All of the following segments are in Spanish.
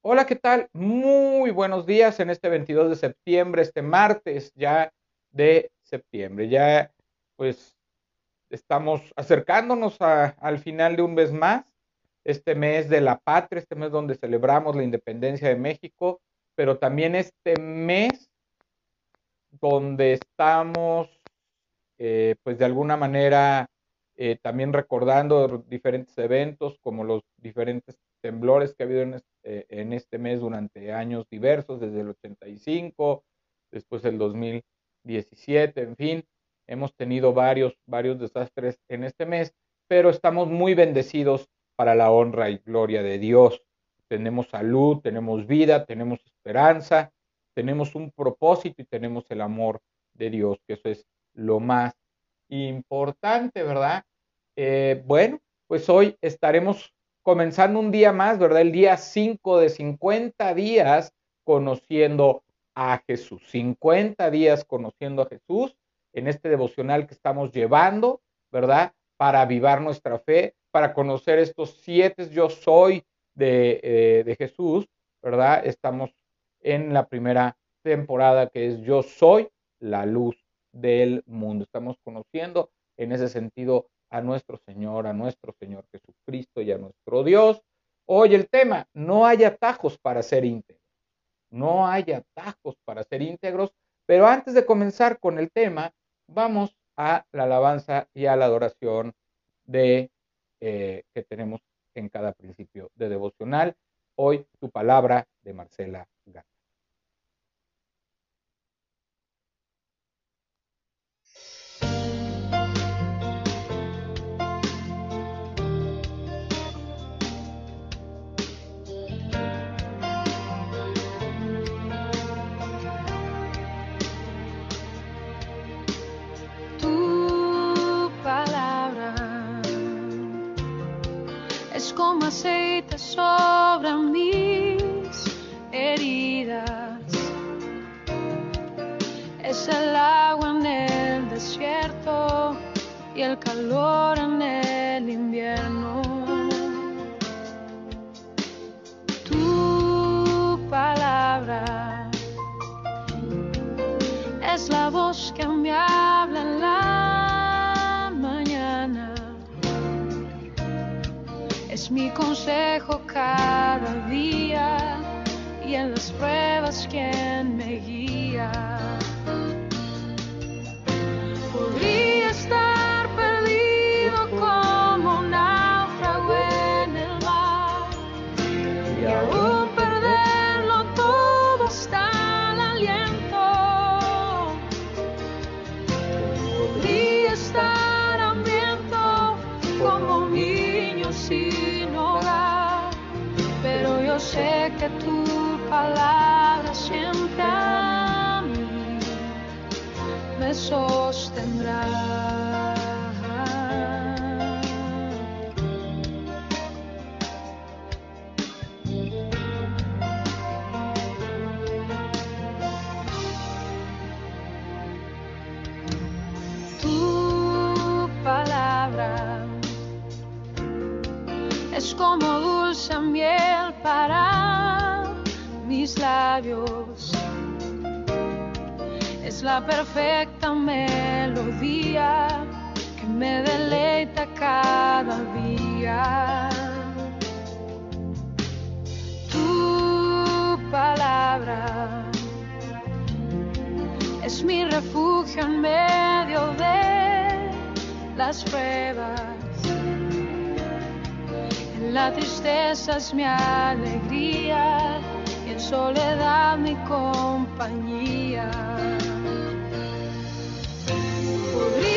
Hola, ¿qué tal? Muy buenos días en este 22 de septiembre, este martes ya de septiembre. Ya pues estamos acercándonos al final de un mes más, este mes de la patria, este mes donde celebramos la independencia de México, pero también este mes donde estamos eh, pues de alguna manera eh, también recordando diferentes eventos como los diferentes temblores que ha habido eh, en este, mes durante años diversos, desde el 85, después el 2017, en fin, hemos tenido varios, varios desastres en este mes, pero estamos muy bendecidos para la honra y gloria de Dios. Tenemos salud, tenemos vida, tenemos esperanza, tenemos un propósito y tenemos el amor de Dios, que eso es lo más importante, ¿verdad? Eh, bueno, pues hoy estaremos comenzando un día más, ¿verdad? El día 5 de 50 días conociendo a Jesús. 50 días conociendo a Jesús en este devocional que estamos llevando, ¿verdad? Para avivar nuestra fe, para conocer estos siete yo soy de, eh, de Jesús, ¿verdad? Estamos en la primera temporada que es Yo soy la luz del mundo. Estamos conociendo en ese sentido a nuestro Señor, a nuestro Señor Jesucristo y a nuestro Dios. Hoy el tema, no hay atajos para ser íntegros. No hay atajos para ser íntegros, pero antes de comenzar con el tema, vamos a la alabanza y a la adoración de eh, que tenemos en cada principio de devocional. Hoy tu palabra de Marcela es la voz que me habla en la mi consejo cada día y en las pruebas quien me guía. Perfecta melodía que me deleita cada día. Tu palabra es mi refugio en medio de las pruebas la tristeza es mi alegría y en soledad mi compañía. Que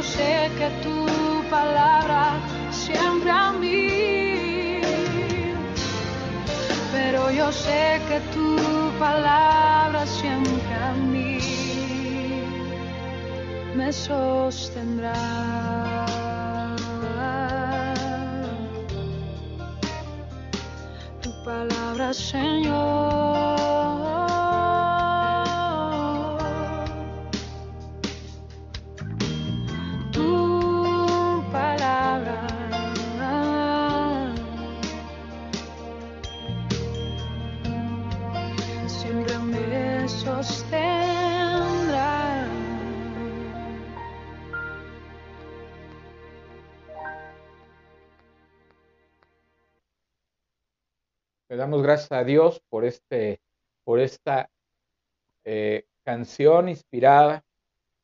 yo sé que tu palabra siempre a mí. Pero yo sé que tu palabra siempre a mí me sostendrá. Tu palabra, Señor. Siempre me sostendrá. Le damos gracias a Dios por, este, por esta eh, canción inspirada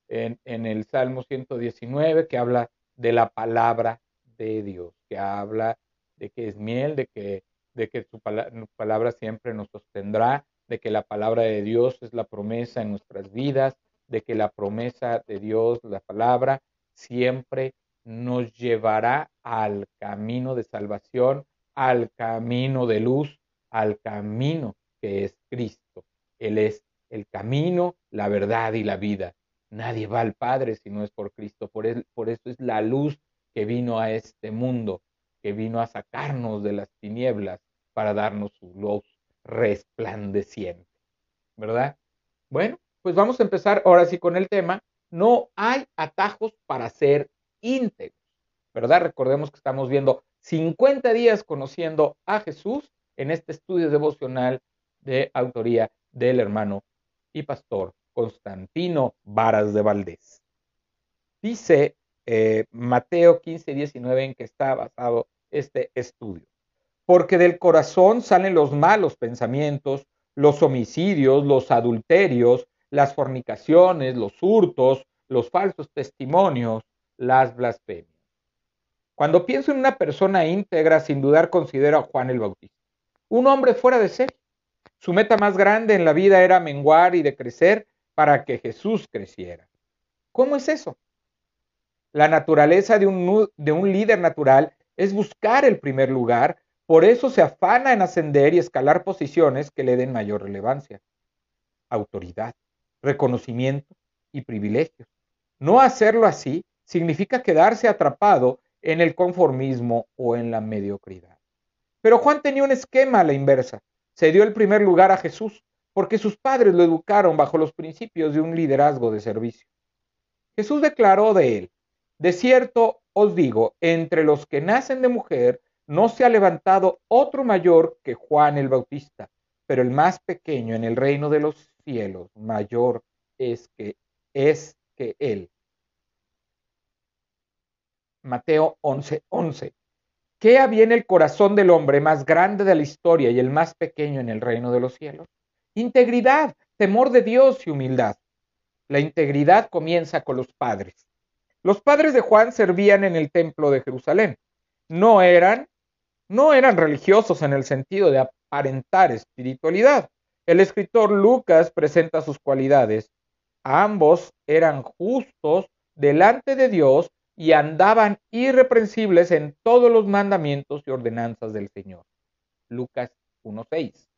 en, en, el Salmo 119 que habla de la palabra de Dios, que habla de que es miel, de que, de que su palabra, palabra siempre nos sostendrá, de que la palabra de Dios es la promesa en nuestras vidas, de que la promesa de Dios, la palabra, siempre nos llevará al camino de salvación, al camino de luz, al camino que es Cristo. Él es el camino, la verdad y la vida. Nadie va al Padre si no es por Cristo. Por, por eso es la luz que vino a este mundo, que vino a sacarnos de las tinieblas para darnos su luz resplandeciente. ¿Verdad? Bueno, pues vamos a empezar ahora sí con el tema. No hay atajos para ser íntegros. ¿Verdad? Recordemos que estamos viendo 50 días conociendo a Jesús en este estudio devocional de autoría del hermano y pastor Constantino Varas de Valdés. Dice eh, Mateo 15, 19 en que está basado este estudio. Porque del corazón salen los malos pensamientos, los homicidios, los adulterios, las fornicaciones, los hurtos, los falsos testimonios, las blasfemias. Cuando pienso en una persona íntegra, sin dudar considero a Juan el Bautista, un hombre fuera de serie. Su meta más grande en la vida era menguar y decrecer para que Jesús creciera. ¿Cómo es eso? La naturaleza de un, de un líder natural es buscar el primer lugar, por eso se afana en ascender y escalar posiciones que le den mayor relevancia, autoridad, reconocimiento y privilegios. No hacerlo así significa quedarse atrapado en el conformismo o en la mediocridad. Pero Juan tenía un esquema a la inversa. Se dio el primer lugar a Jesús porque sus padres lo educaron bajo los principios de un liderazgo de servicio. Jesús declaró de él, de cierto os digo, entre los que nacen de mujer no se ha levantado otro mayor que Juan el Bautista, pero el más pequeño en el reino de los cielos mayor es que es que él. Mateo 11:11. 11. ¿Qué había en el corazón del hombre más grande de la historia y el más pequeño en el reino de los cielos? Integridad, temor de Dios y humildad. La integridad comienza con los padres. Los padres de Juan servían en el templo de Jerusalén. No eran, no eran religiosos en el sentido de aparentar espiritualidad. El escritor Lucas presenta sus cualidades. Ambos eran justos delante de Dios y andaban irreprensibles en todos los mandamientos y ordenanzas del Señor. Lucas 1.6.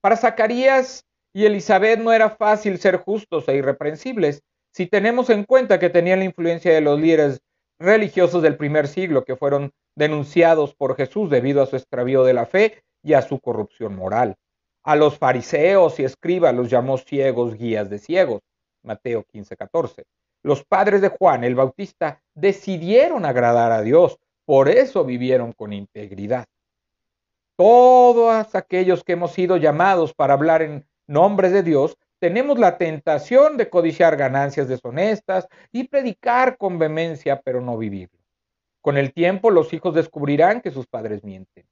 Para Zacarías y Elizabeth no era fácil ser justos e irreprensibles si tenemos en cuenta que tenían la influencia de los líderes religiosos del primer siglo que fueron denunciados por Jesús debido a su extravío de la fe y a su corrupción moral. A los fariseos y escribas los llamó ciegos guías de ciegos. Mateo 15.14. Los padres de Juan el Bautista decidieron agradar a Dios, por eso vivieron con integridad. Todos aquellos que hemos sido llamados para hablar en nombre de Dios, tenemos la tentación de codiciar ganancias deshonestas y predicar con vehemencia, pero no vivirlo. Con el tiempo los hijos descubrirán que sus padres mienten.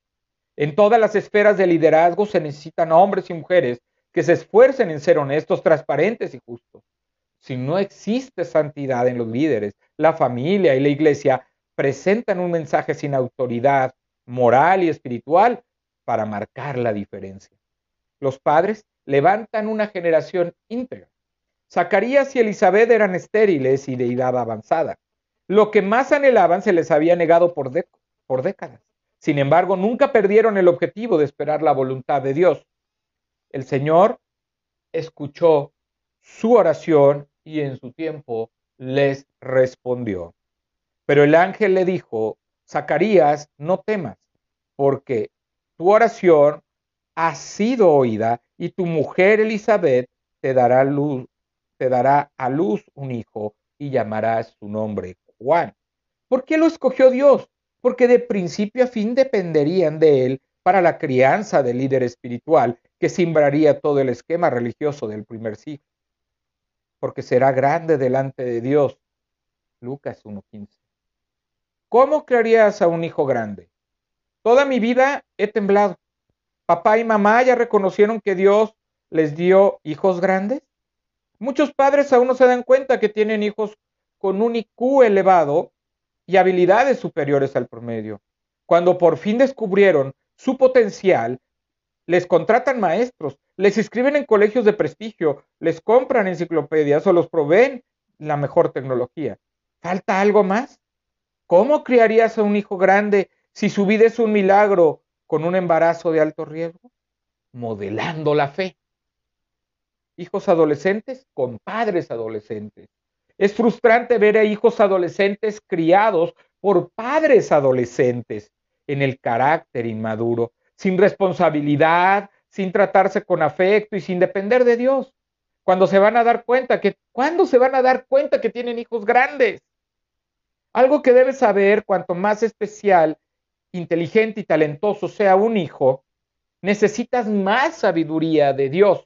En todas las esferas de liderazgo se necesitan hombres y mujeres que se esfuercen en ser honestos, transparentes y justos si no existe santidad en los líderes, la familia y la iglesia presentan un mensaje sin autoridad moral y espiritual para marcar la diferencia. Los padres levantan una generación íntegra. Zacarías y Elizabeth eran estériles y de edad avanzada. Lo que más anhelaban se les había negado por, décadas. Sin embargo, nunca perdieron el objetivo de esperar la voluntad de Dios. El Señor escuchó su oración y en su tiempo les respondió. Pero el ángel le dijo, Zacarías, no temas, porque tu oración ha sido oída y tu mujer Elizabeth te dará luz, te dará a luz un hijo y llamarás su nombre Juan. ¿Por qué lo escogió Dios? Porque de principio a fin dependerían de él para la crianza del líder espiritual que simbraría todo el esquema religioso del primer siglo. Porque será grande delante de Dios. Lucas 1.15. ¿Cómo crearías a un hijo grande? Toda mi vida he temblado. Papá y mamá ya reconocieron que Dios les dio hijos grandes. Muchos padres aún no se dan cuenta que tienen hijos con un IQ elevado y habilidades superiores al promedio. Cuando por fin descubrieron su potencial, les contratan maestros, les inscriben en colegios de prestigio, les compran enciclopedias o los proveen la mejor tecnología. ¿Falta algo más? ¿Cómo criarías a un hijo grande si su vida es un milagro con un embarazo de alto riesgo? Modelando la fe hijos adolescentes con padres adolescentes. Es frustrante ver a hijos adolescentes criados por padres adolescentes en el carácter inmaduro, sin responsabilidad, sin tratarse con afecto y sin depender de Dios. Cuando se van a dar cuenta que, ¿cuándo se van a dar cuenta que tienen hijos grandes? Algo que debes saber, cuanto más especial, inteligente y talentoso sea un hijo, necesitas más sabiduría de Dios.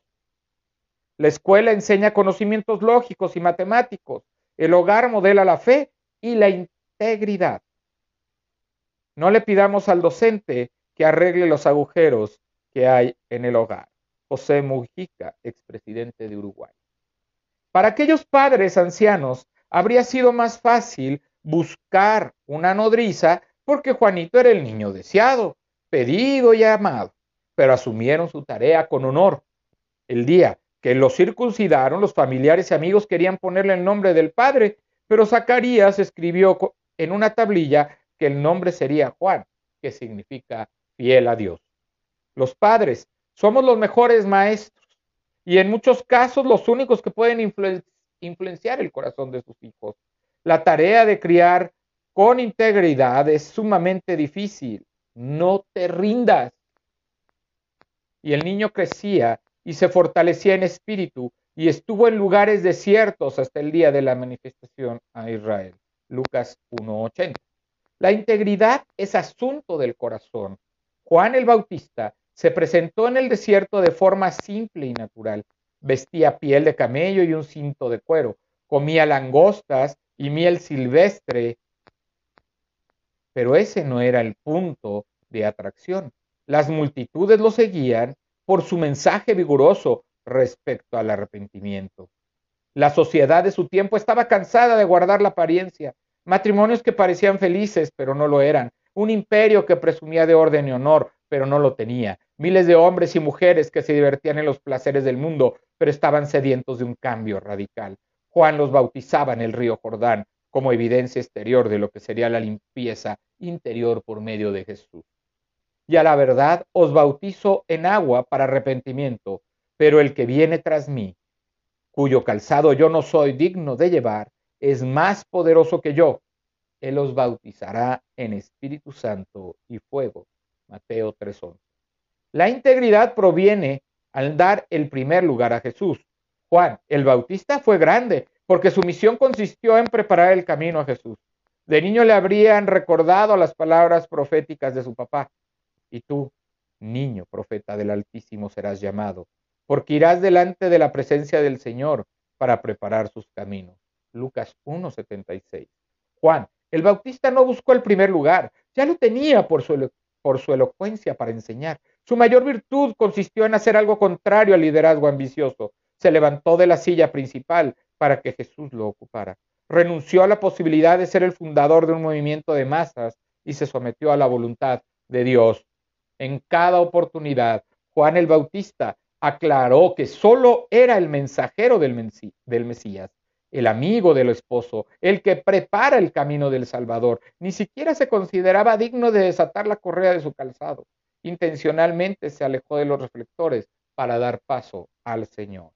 La escuela enseña conocimientos lógicos y matemáticos. El hogar modela la fe y la integridad. No le pidamos al docente que arregle los agujeros que hay en el hogar. José Mujica, expresidente de Uruguay. Para aquellos padres ancianos habría sido más fácil buscar una nodriza porque Juanito era el niño deseado, pedido y amado, pero asumieron su tarea con honor. El día que lo circuncidaron, los familiares y amigos querían ponerle el nombre del padre, pero Zacarías escribió en una tablilla que el nombre sería Juan, que significa fiel a Dios. Los padres somos los mejores maestros y en muchos casos los únicos que pueden influenciar el corazón de sus hijos. La tarea de criar con integridad es sumamente difícil. No te rindas. Y el niño crecía y se fortalecía en espíritu y estuvo en lugares desiertos hasta el día de la manifestación a Israel. Lucas 1.80. La integridad es asunto del corazón. Juan el Bautista se presentó en el desierto de forma simple y natural. Vestía piel de camello y un cinto de cuero. Comía langostas y miel silvestre. Pero ese no era el punto de atracción. Las multitudes lo seguían por su mensaje vigoroso respecto al arrepentimiento. La sociedad de su tiempo estaba cansada de guardar la apariencia, matrimonios que parecían felices pero no lo eran, un imperio que presumía de orden y honor pero no lo tenía, miles de hombres y mujeres que se divertían en los placeres del mundo pero estaban sedientos de un cambio radical. Juan los bautizaba en el río Jordán como evidencia exterior de lo que sería la limpieza interior por medio de Jesús y a la verdad os bautizo en agua para arrepentimiento, pero el que viene tras mí, cuyo calzado yo no soy digno de llevar, es más poderoso que yo. Él os bautizará en Espíritu Santo y fuego. Mateo 3:11. La integridad proviene al dar el primer lugar a Jesús. Juan, el Bautista, fue grande porque su misión consistió en preparar el camino a Jesús. De niño le habrían recordado las palabras proféticas de su papá. Y tú, niño profeta del Altísimo, serás llamado, porque irás delante de la presencia del Señor para preparar sus caminos. Lucas 1.76. Juan, el Bautista no buscó el primer lugar, ya lo tenía por su, por su elocuencia para enseñar. Su mayor virtud consistió en hacer algo contrario al liderazgo ambicioso. Se levantó de la silla principal para que Jesús lo ocupara. Renunció a la posibilidad de ser el fundador de un movimiento de masas y se sometió a la voluntad de Dios en cada oportunidad. Juan el Bautista aclaró que solo era el mensajero del, Mesías, el amigo del esposo, el que prepara el camino del Salvador. Ni siquiera se consideraba digno de desatar la correa de su calzado. Intencionalmente se alejó de los reflectores para dar paso al Señor.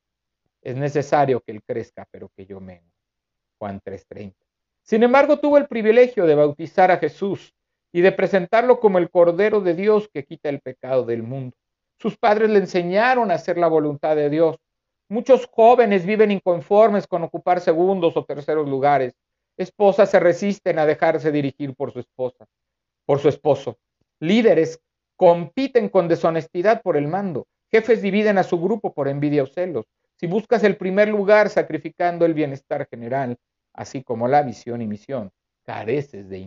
Es necesario que Él crezca, pero que yo menos. Juan 3:30. Sin embargo, tuvo el privilegio de bautizar a Jesús y de presentarlo como el Cordero de Dios que quita el pecado del mundo. Sus padres le enseñaron a hacer la voluntad de Dios. Muchos jóvenes viven inconformes con ocupar segundos o terceros lugares. Esposas se resisten a dejarse dirigir por su esposa, por su esposo. Líderes compiten con deshonestidad por el mando. Jefes dividen a su grupo por envidia o celos. Si buscas el primer lugar sacrificando el bienestar general, así como la visión y misión, careces de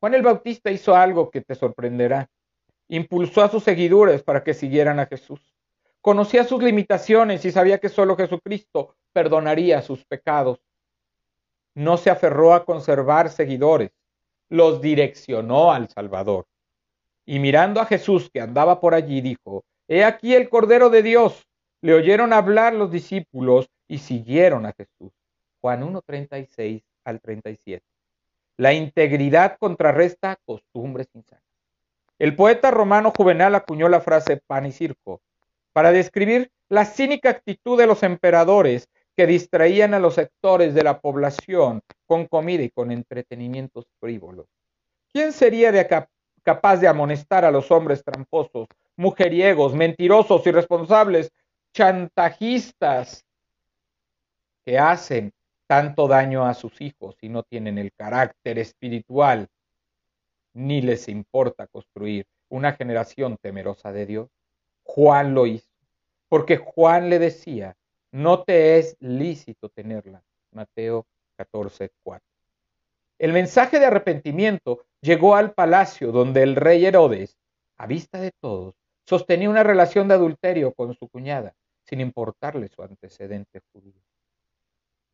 Juan el Bautista hizo algo que te sorprenderá. Impulsó a sus seguidores para que siguieran a Jesús. Conocía sus limitaciones y sabía que solo Jesucristo perdonaría sus pecados. No se aferró a conservar seguidores, los direccionó al Salvador. Y mirando a Jesús que andaba por allí, dijo, He aquí el Cordero de Dios. Le oyeron hablar los discípulos y siguieron a Jesús. Juan 1, 36 al 37. La integridad contrarresta costumbres insanas. El poeta romano Juvenal acuñó la frase pan y circo para describir la cínica actitud de los emperadores que distraían a los sectores de la población con comida y con entretenimientos frívolos. ¿Quién sería capaz de amonestar a los hombres tramposos, mujeriegos, mentirosos, irresponsables, chantajistas que hacen tanto daño a sus hijos y no tienen el carácter espiritual ni les importa construir una generación temerosa de Dios? Juan lo hizo, porque Juan le decía, no te es lícito tenerla. Mateo 14, 4. El mensaje de arrepentimiento llegó al palacio donde el rey Herodes, a vista de todos, sostenía una relación de adulterio con su cuñada, sin importarle su antecedente judío.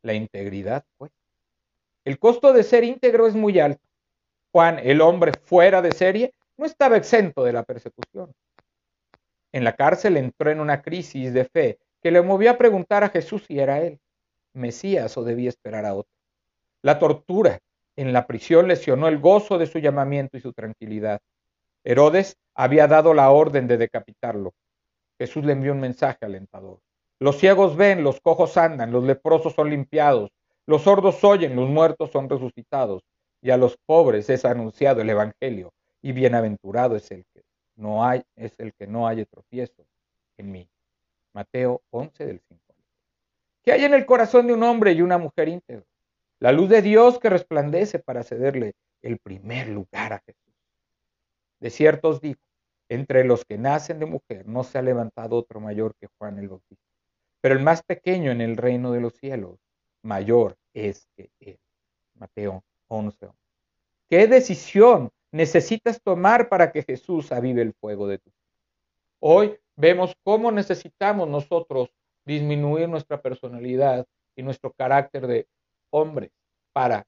La integridad, pues. El costo de ser íntegro es muy alto. Juan, el hombre fuera de serie, no estaba exento de la persecución. En la cárcel entró en una crisis de fe que le movió a preguntar a Jesús si era él, Mesías o debía esperar a otro. La tortura en la prisión lesionó el gozo de su llamamiento y su tranquilidad. Herodes había dado la orden de decapitarlo. Jesús le envió un mensaje alentador. Los ciegos ven, los cojos andan, los leprosos son limpiados, los sordos oyen, los muertos son resucitados, y a los pobres es anunciado el evangelio, y bienaventurado es el que no hay, es el que no haya tropiezo en mí. Mateo 11 del 5. ¿Qué hay en el corazón de un hombre y una mujer íntegro? La luz de Dios que resplandece para cederle el primer lugar a Jesús. De cierto os digo, entre los que nacen de mujer no se ha levantado otro mayor que Juan el Bautista. Pero el más pequeño en el reino de los cielos, mayor es que él. Mateo 11. ¿Qué decisión necesitas tomar para que Jesús avive el fuego de tu vida? Hoy vemos cómo necesitamos nosotros disminuir nuestra personalidad y nuestro carácter de hombre para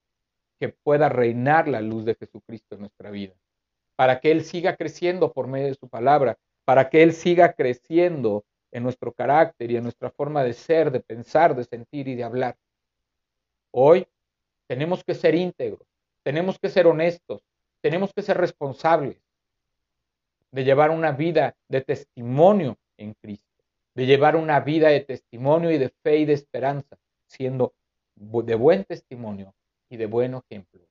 que pueda reinar la luz de Jesucristo en nuestra vida, para que Él siga creciendo por medio de su palabra, para que Él siga creciendo en nuestro carácter y en nuestra forma de ser, de pensar, de sentir y de hablar. Hoy tenemos que ser íntegros, tenemos que ser honestos, tenemos que ser responsables, de llevar una vida de testimonio en Cristo, de llevar una vida de testimonio y de fe y de esperanza, siendo de buen testimonio y de buen ejemplo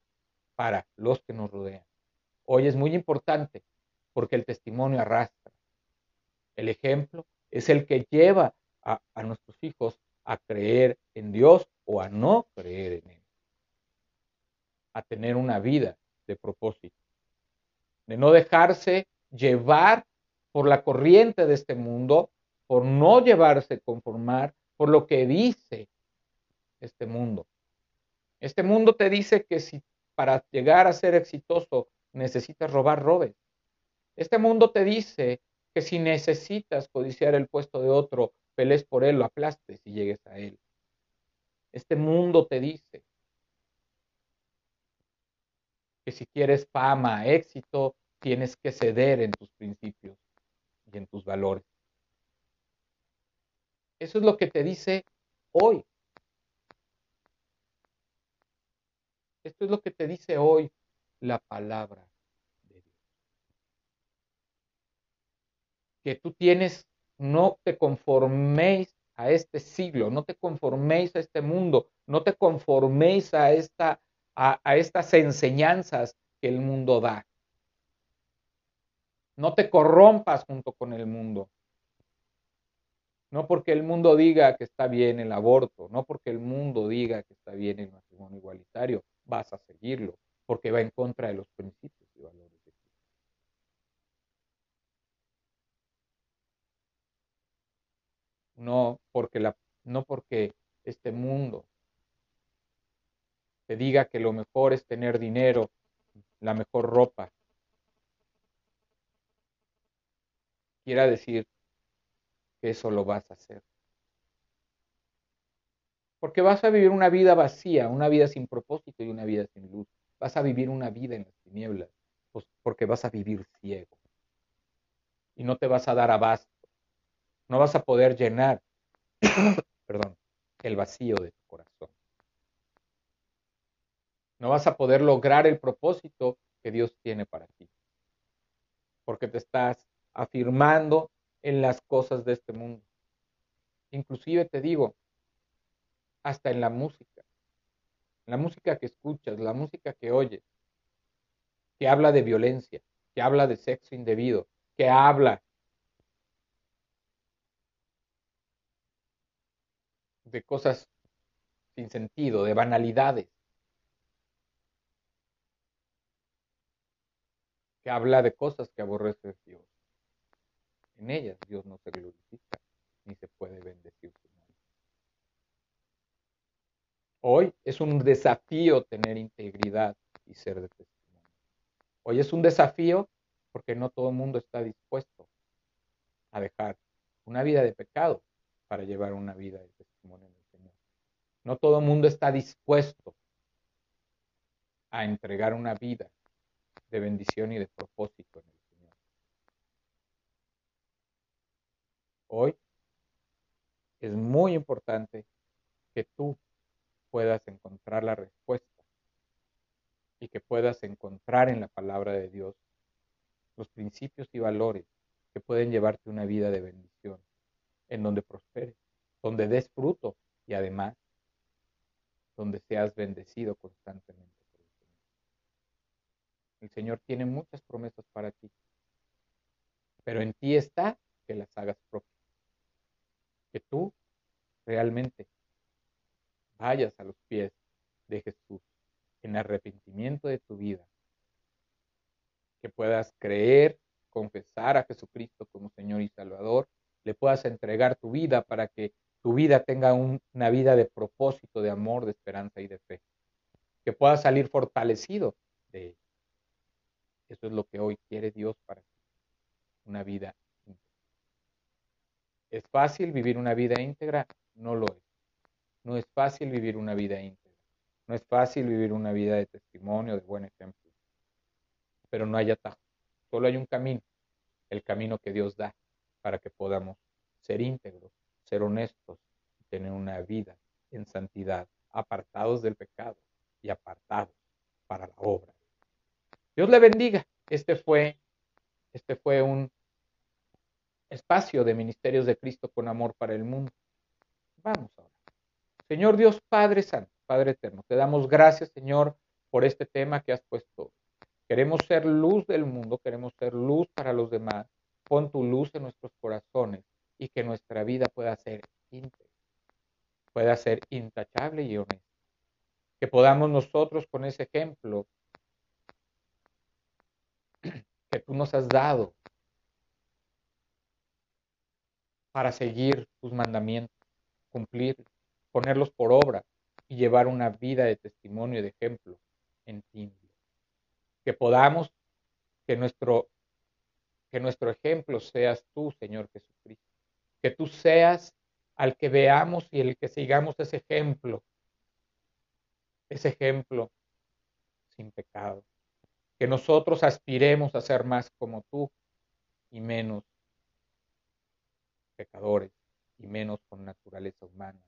para los que nos rodean. Hoy es muy importante porque el testimonio arrastra. El ejemplo es el que lleva a, nuestros hijos a creer en Dios o a no creer en Él. A tener una vida de propósito. De no dejarse llevar por la corriente de este mundo, por no llevarse conformar por lo que dice este mundo. Este mundo te dice que si para llegar a ser exitoso necesitas robar, robes. Este mundo te dice que si necesitas codiciar el puesto de otro, pelees por él, lo aplastes y llegues a él. Este mundo te dice que si quieres fama, éxito, tienes que ceder en tus principios. y en tus valores. Eso es lo que te dice hoy. Esto es lo que te dice hoy la palabra de Dios. Que tú tienes, no te conforméis a este siglo, no te conforméis a este mundo, no te conforméis a, esta, a, a estas enseñanzas que el mundo da. No te corrompas junto con el mundo. No porque el mundo diga que está bien el aborto, no porque el mundo diga que está bien el matrimonio igualitario, vas a seguirlo, porque va en contra de los principios y valores de Cristo. No porque, la, no porque este mundo te diga que lo mejor es tener dinero, la mejor ropa, quiera decir que eso lo vas a hacer. Porque vas a vivir una vida vacía, una vida sin propósito y una vida sin luz. Vas a vivir una vida en las tinieblas, pues porque vas a vivir ciego. Y no te vas a dar abasto. No vas a poder llenar, perdón, el vacío de tu corazón. No vas a poder lograr el propósito que Dios tiene para ti. Porque te estás afirmando en las cosas de este mundo. Inclusive te digo, hasta en la música. La música que escuchas, la música que oyes, que habla de violencia, que habla de sexo indebido, que habla de cosas sin sentido, de banalidades, que habla de cosas que aborrece Dios. En ellas Dios no se glorifica ni se puede bendecir su nombre. Hoy es un desafío tener integridad y ser de testimonio. Hoy es un desafío porque no todo el mundo está dispuesto a dejar una vida de pecado para llevar una vida de Señor. No todo el mundo está dispuesto a entregar una vida de bendición y de propósito en Hoy es muy importante que tú puedas encontrar la respuesta y que puedas encontrar en la palabra de Dios los principios y valores que pueden llevarte una vida de bendición, en donde prosperes, donde des fruto y además donde seas bendecido constantemente por el Señor. El Señor tiene muchas promesas para ti, pero en ti está que las hagas propias que tú realmente vayas a los pies de Jesús en arrepentimiento de tu vida, que puedas creer, confesar a Jesucristo como Señor y Salvador, le puedas entregar tu vida para que tu vida tenga una vida de propósito, de amor, de esperanza y de fe, que puedas salir fortalecido de. Eso es lo que hoy quiere Dios para ti, una vida ¿Es fácil vivir una vida íntegra? No lo es. No es fácil vivir una vida íntegra. No es fácil vivir una vida de testimonio, de buen ejemplo. Pero no hay atajo. Solo hay un camino. El camino que Dios da para que podamos ser íntegros, ser honestos tener una vida en santidad, apartados del pecado y apartados para la obra. Dios le bendiga. Este fue, este fue un espacio de ministerios de Cristo con amor para el mundo. Vamos ahora. Señor Dios Padre Santo, Padre Eterno, te damos gracias, Señor, por este tema que has puesto. Queremos ser luz del mundo, queremos ser luz para los demás. Pon tu luz en nuestros corazones y que nuestra vida pueda ser íntegra, pueda ser intachable y honesta. Que podamos nosotros con ese ejemplo que tú nos has dado para seguir tus mandamientos, cumplir, ponerlos por obra y llevar una vida de testimonio y de ejemplo en ti. Que podamos, que nuestro, que nuestro ejemplo seas tú, Señor Jesucristo. Que tú seas al que veamos y el que sigamos ese ejemplo, ese ejemplo sin pecado. Que nosotros aspiremos a ser más como tú y menos pecadores y menos con naturaleza humana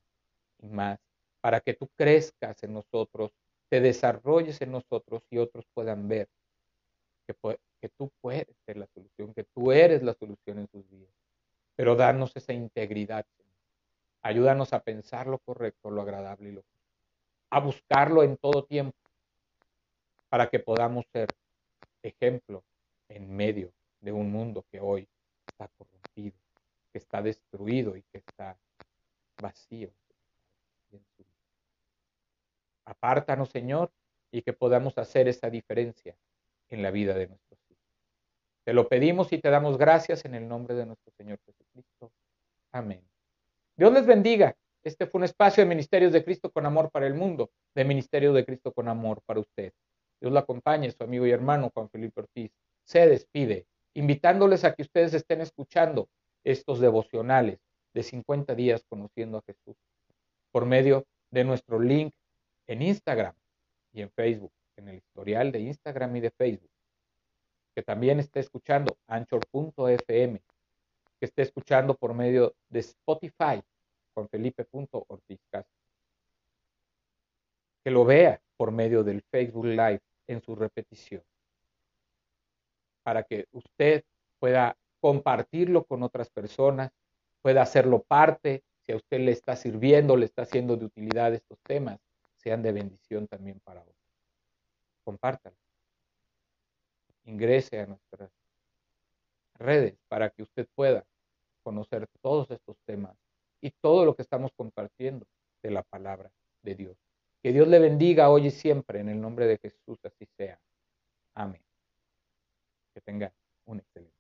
y más para que tú crezcas en nosotros, te desarrolles en nosotros y otros puedan ver que, tú puedes ser la solución, que tú eres la solución en sus vidas. Pero darnos esa integridad, Ayúdanos a pensar lo correcto, lo agradable y lo. A buscarlo en todo tiempo para que podamos ser ejemplo en medio de un mundo que hoy está corrompido, que está destruido y que está vacío. Apártanos, Señor, y que podamos hacer esa diferencia en la vida de nuestros hijos. Te lo pedimos y te damos gracias en el nombre de nuestro Señor Amén. Dios les bendiga. Este fue un espacio de Ministerios de Cristo con amor para el mundo, de Ministerio de Cristo con amor para usted. Dios lo acompañe, su amigo y hermano Juan Felipe Ortiz. Se despide, invitándoles a que ustedes estén escuchando estos devocionales de 50 días conociendo a Jesús por medio de nuestro link en Instagram y en Facebook, en el historial de Instagram y de Facebook, que también esté escuchando anchor.fm, que esté escuchando por medio de Spotify con Felipe.ortiz que lo vea por medio del Facebook Live en su repetición, para que usted pueda compartirlo con otras personas, pueda hacerlo parte, si a usted le está sirviendo, le está haciendo de utilidad estos temas, sean de bendición también para otros. Compártalo. Ingrese a nuestras redes para que usted pueda conocer todos estos temas y todo lo que estamos compartiendo de la palabra de Dios. Que Dios le bendiga hoy y siempre en el nombre de Jesús, así sea. Amén. Que tenga un excelente.